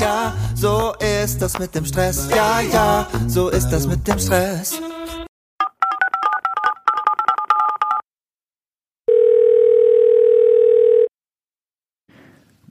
ja, so ist das mit dem Stress. Ja, ja, so ist das mit dem Stress.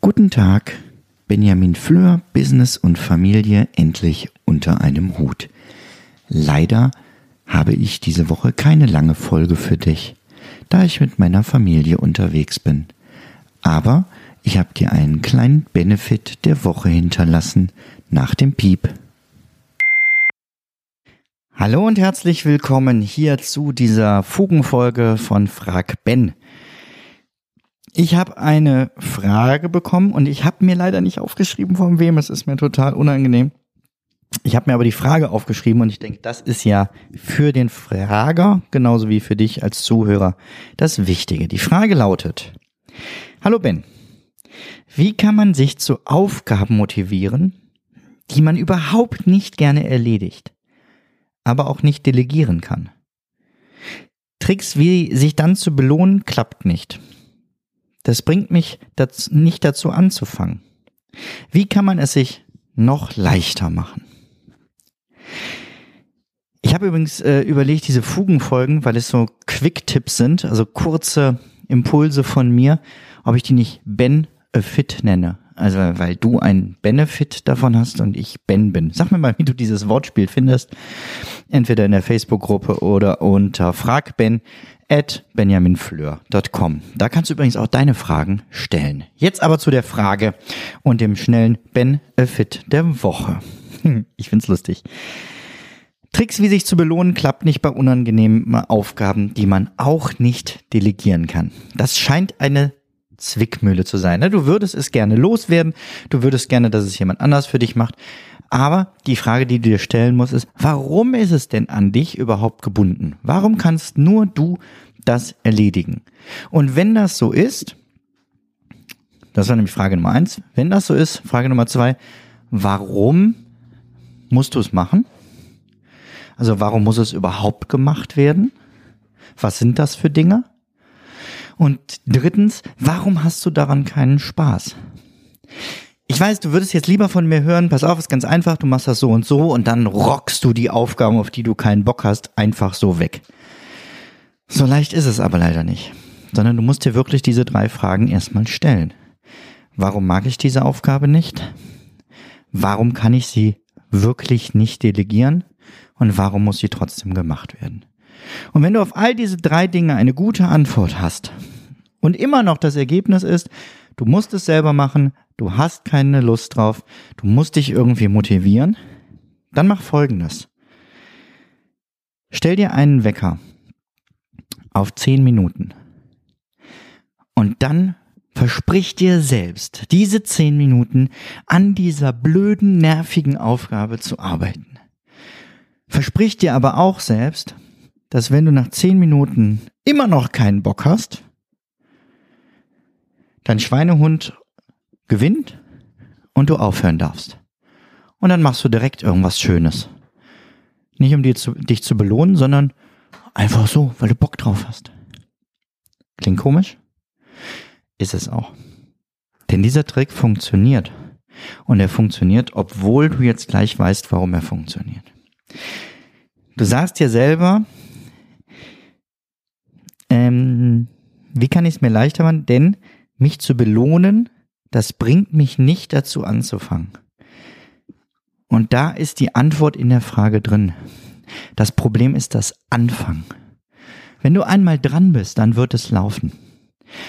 Guten Tag, Benjamin Fleur, Business und Familie endlich unter einem Hut. Leider habe ich diese Woche keine lange Folge für dich, da ich mit meiner Familie unterwegs bin. Aber ich habe dir einen kleinen Benefit der Woche hinterlassen nach dem Piep. Hallo und herzlich willkommen hier zu dieser Fugenfolge von Frag Ben. Ich habe eine Frage bekommen und ich habe mir leider nicht aufgeschrieben, von wem. Es ist mir total unangenehm. Ich habe mir aber die Frage aufgeschrieben und ich denke, das ist ja für den Frager genauso wie für dich als Zuhörer das Wichtige. Die Frage lautet, Hallo Ben, wie kann man sich zu Aufgaben motivieren, die man überhaupt nicht gerne erledigt, aber auch nicht delegieren kann? Tricks wie sich dann zu belohnen klappt nicht. Das bringt mich dazu, nicht dazu anzufangen. Wie kann man es sich noch leichter machen? Ich habe übrigens äh, überlegt, diese Fugenfolgen, weil es so Quick-Tipps sind, also kurze Impulse von mir, ob ich die nicht Ben Fit nenne. Also weil du ein Benefit davon hast und ich Ben bin. Sag mir mal, wie du dieses Wortspiel findest. Entweder in der Facebook-Gruppe oder unter fragben at benjaminfleur.com. Da kannst du übrigens auch deine Fragen stellen. Jetzt aber zu der Frage und dem schnellen Benefit der Woche. Ich find's lustig. Tricks, wie sich zu belohnen, klappt nicht bei unangenehmen Aufgaben, die man auch nicht delegieren kann. Das scheint eine Zwickmühle zu sein. Ne? Du würdest es gerne loswerden, du würdest gerne, dass es jemand anders für dich macht. Aber die Frage, die du dir stellen musst, ist, warum ist es denn an dich überhaupt gebunden? Warum kannst nur du das erledigen? Und wenn das so ist, das war nämlich Frage Nummer eins, wenn das so ist, Frage Nummer zwei, warum musst du es machen? Also warum muss es überhaupt gemacht werden? Was sind das für Dinge? Und drittens, warum hast du daran keinen Spaß? Ich weiß, du würdest jetzt lieber von mir hören, pass auf, ist ganz einfach, du machst das so und so und dann rockst du die Aufgaben, auf die du keinen Bock hast, einfach so weg. So leicht ist es aber leider nicht, sondern du musst dir wirklich diese drei Fragen erstmal stellen. Warum mag ich diese Aufgabe nicht? Warum kann ich sie wirklich nicht delegieren? Und warum muss sie trotzdem gemacht werden? Und wenn du auf all diese drei Dinge eine gute Antwort hast und immer noch das Ergebnis ist, du musst es selber machen, du hast keine Lust drauf, du musst dich irgendwie motivieren, dann mach Folgendes. Stell dir einen Wecker auf zehn Minuten und dann versprich dir selbst, diese zehn Minuten an dieser blöden, nervigen Aufgabe zu arbeiten. Versprich dir aber auch selbst, dass wenn du nach zehn Minuten immer noch keinen Bock hast, dein Schweinehund gewinnt und du aufhören darfst. Und dann machst du direkt irgendwas Schönes. Nicht um dich zu, dich zu belohnen, sondern einfach so, weil du Bock drauf hast. Klingt komisch? Ist es auch. Denn dieser Trick funktioniert. Und er funktioniert, obwohl du jetzt gleich weißt, warum er funktioniert. Du sagst dir selber, ähm, wie kann ich es mir leichter machen? Denn mich zu belohnen, das bringt mich nicht dazu anzufangen. Und da ist die Antwort in der Frage drin. Das Problem ist das Anfangen. Wenn du einmal dran bist, dann wird es laufen.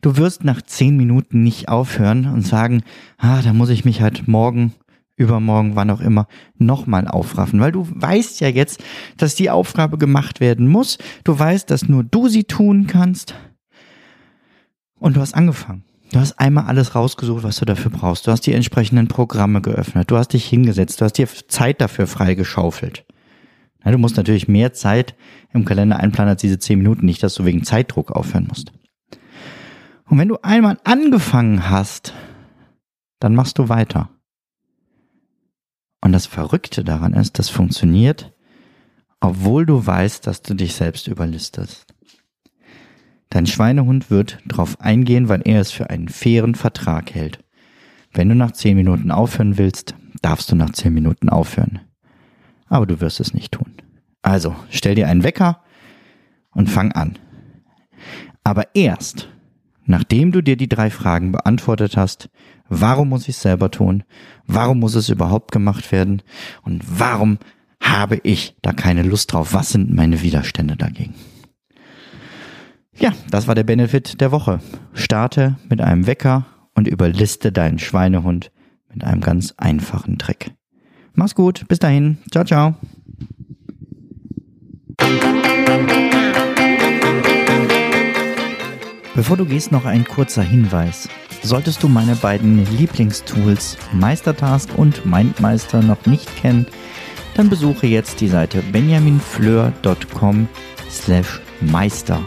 Du wirst nach zehn Minuten nicht aufhören und sagen, ah, da muss ich mich halt morgen, übermorgen, wann auch immer, nochmal aufraffen, weil du weißt ja jetzt, dass die Aufgabe gemacht werden muss. Du weißt, dass nur du sie tun kannst. Und du hast angefangen. Du hast einmal alles rausgesucht, was du dafür brauchst. Du hast die entsprechenden Programme geöffnet. Du hast dich hingesetzt. Du hast dir Zeit dafür freigeschaufelt. Ja, du musst natürlich mehr Zeit im Kalender einplanen als diese zehn Minuten. Nicht, dass du wegen Zeitdruck aufhören musst. Und wenn du einmal angefangen hast, dann machst du weiter. Und das Verrückte daran ist, das funktioniert, obwohl du weißt, dass du dich selbst überlistest. Dein Schweinehund wird darauf eingehen, weil er es für einen fairen Vertrag hält. Wenn du nach zehn Minuten aufhören willst, darfst du nach zehn Minuten aufhören. Aber du wirst es nicht tun. Also stell dir einen Wecker und fang an. Aber erst, nachdem du dir die drei Fragen beantwortet hast, warum muss ich es selber tun? Warum muss es überhaupt gemacht werden? Und warum habe ich da keine Lust drauf? Was sind meine Widerstände dagegen? Ja, das war der Benefit der Woche. Starte mit einem Wecker und überliste deinen Schweinehund mit einem ganz einfachen Trick. Mach's gut, bis dahin. Ciao, ciao. Bevor du gehst, noch ein kurzer Hinweis. Solltest du meine beiden Lieblingstools Meistertask und Mindmeister noch nicht kennen, dann besuche jetzt die Seite benjaminfleur.com slash meister.